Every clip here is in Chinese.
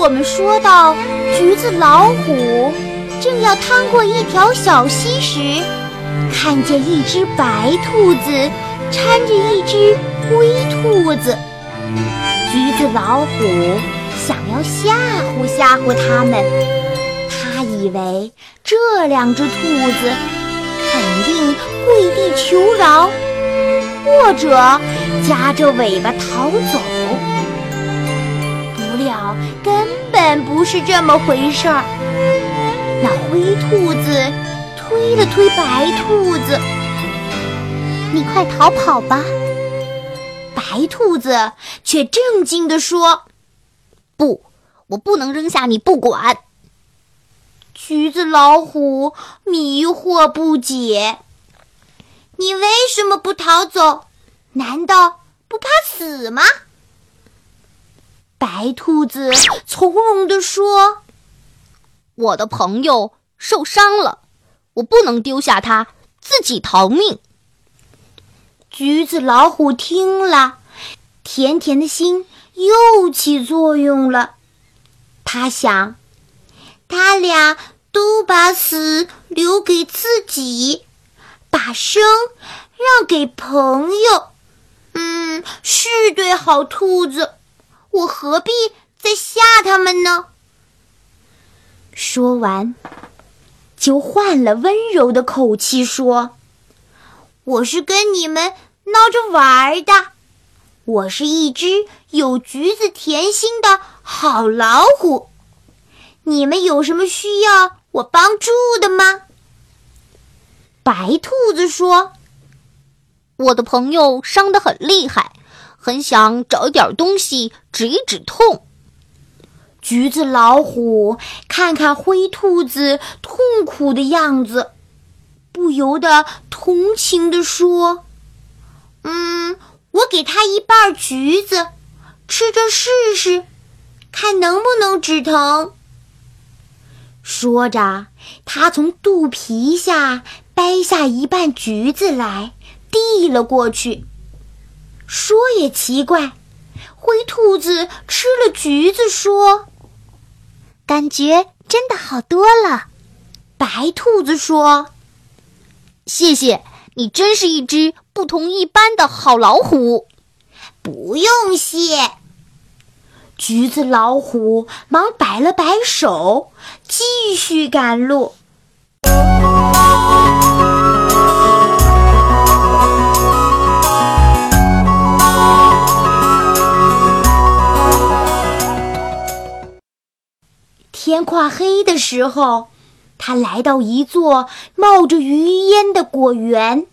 我们说到。橘子老虎正要趟过一条小溪时，看见一只白兔子搀着一只灰兔子。橘子老虎想要吓唬吓唬它们，他以为这两只兔子肯定跪地求饶，或者夹着尾巴逃走。了根。本不是这么回事儿。那灰兔子推了推白兔子：“你快逃跑吧！”白兔子却正经地说：“不，我不能扔下你不管。”橘子老虎迷惑不解：“你为什么不逃走？难道不怕死吗？”白兔子从容地说：“我的朋友受伤了，我不能丢下他自己逃命。”橘子老虎听了，甜甜的心又起作用了。他想，他俩都把死留给自己，把生让给朋友，嗯，是对好兔子。我何必再吓他们呢？说完，就换了温柔的口气说：“我是跟你们闹着玩的，我是一只有橘子甜心的好老虎。你们有什么需要我帮助的吗？”白兔子说：“我的朋友伤得很厉害。”很想找一点东西止一止痛。橘子老虎看看灰兔子痛苦的样子，不由得同情地说：“嗯，我给他一半橘子，吃着试试，看能不能止疼。”说着，他从肚皮下掰下一半橘子来，递了过去。说也奇怪，灰兔子吃了橘子，说：“感觉真的好多了。”白兔子说：“谢谢你，真是一只不同一般的好老虎。”不用谢。橘子老虎忙摆了摆手，继续赶路。天快黑的时候，他来到一座冒着余烟的果园，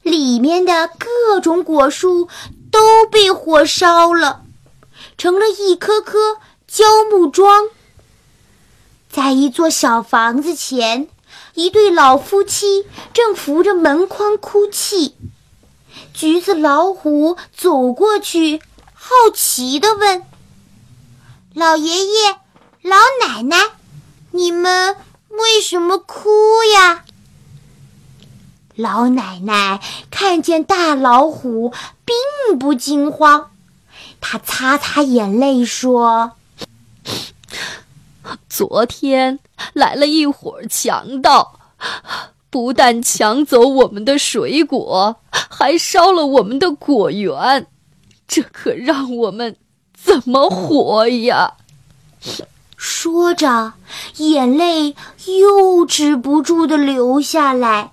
里面的各种果树都被火烧了，成了一棵棵焦木桩。在一座小房子前，一对老夫妻正扶着门框哭泣。橘子老虎走过去，好奇地问：“老爷爷。”老奶奶，你们为什么哭呀？老奶奶看见大老虎，并不惊慌，她擦擦眼泪说：“昨天来了一伙强盗，不但抢走我们的水果，还烧了我们的果园，这可让我们怎么活呀？”说着，眼泪又止不住的流下来。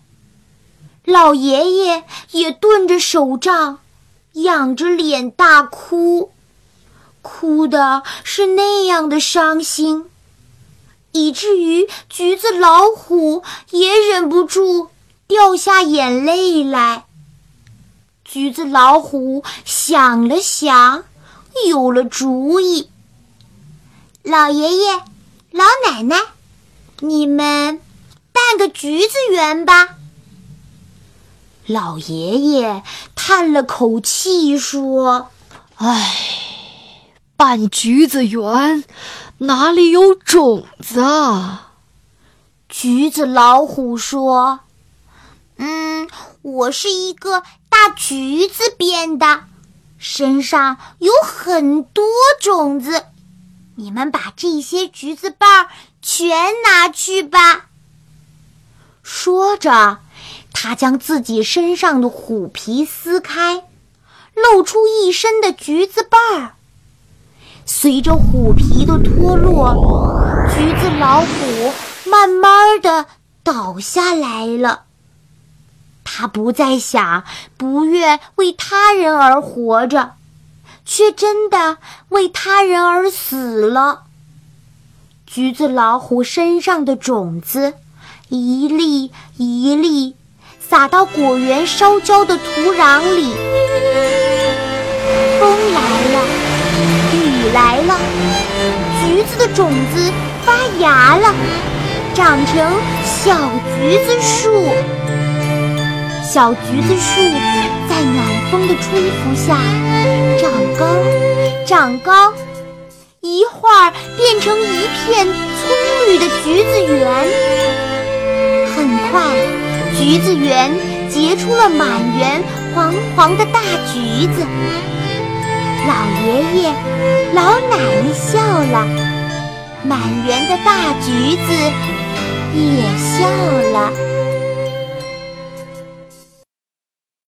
老爷爷也顿着手杖，仰着脸大哭，哭的是那样的伤心，以至于橘子老虎也忍不住掉下眼泪来。橘子老虎想了想，有了主意。老爷爷，老奶奶，你们办个橘子园吧。老爷爷叹了口气说：“唉，办橘子园哪里有种子啊？”橘子老虎说：“嗯，我是一个大橘子变的，身上有很多种子。你们把这些橘子瓣全拿去吧。”说着。他将自己身上的虎皮撕开，露出一身的橘子瓣儿。随着虎皮的脱落，橘子老虎慢慢的倒下来了。他不再想不愿为他人而活着，却真的为他人而死了。橘子老虎身上的种子，一粒一粒。撒到果园烧焦的土壤里，风来了，雨来了，橘子的种子发芽了，长成小橘子树。小橘子树在暖风的吹拂下长高，长高，一会儿变成一片葱绿的橘子园。很快。橘子园结出了满园黄黄的大橘子，老爷爷、老奶奶笑了，满园的大橘子也笑了。